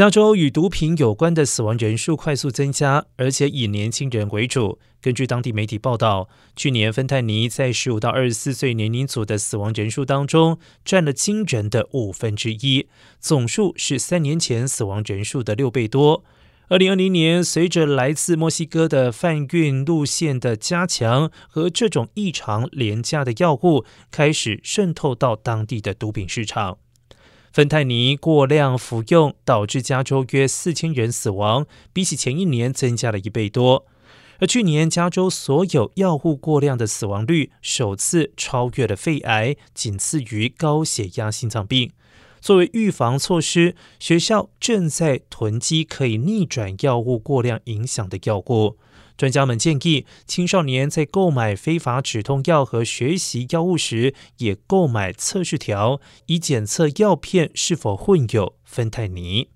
加州与毒品有关的死亡人数快速增加，而且以年轻人为主。根据当地媒体报道，去年芬太尼在十五到二十四岁年龄组的死亡人数当中占了惊人的五分之一，总数是三年前死亡人数的六倍多。二零二零年，随着来自墨西哥的贩运路线的加强和这种异常廉价的药物开始渗透到当地的毒品市场。芬太尼过量服用导致加州约四千人死亡，比起前一年增加了一倍多。而去年加州所有药物过量的死亡率首次超越了肺癌，仅次于高血压、心脏病。作为预防措施，学校正在囤积可以逆转药物过量影响的药物。专家们建议，青少年在购买非法止痛药和学习药物时，也购买测试条，以检测药片是否混有芬太尼。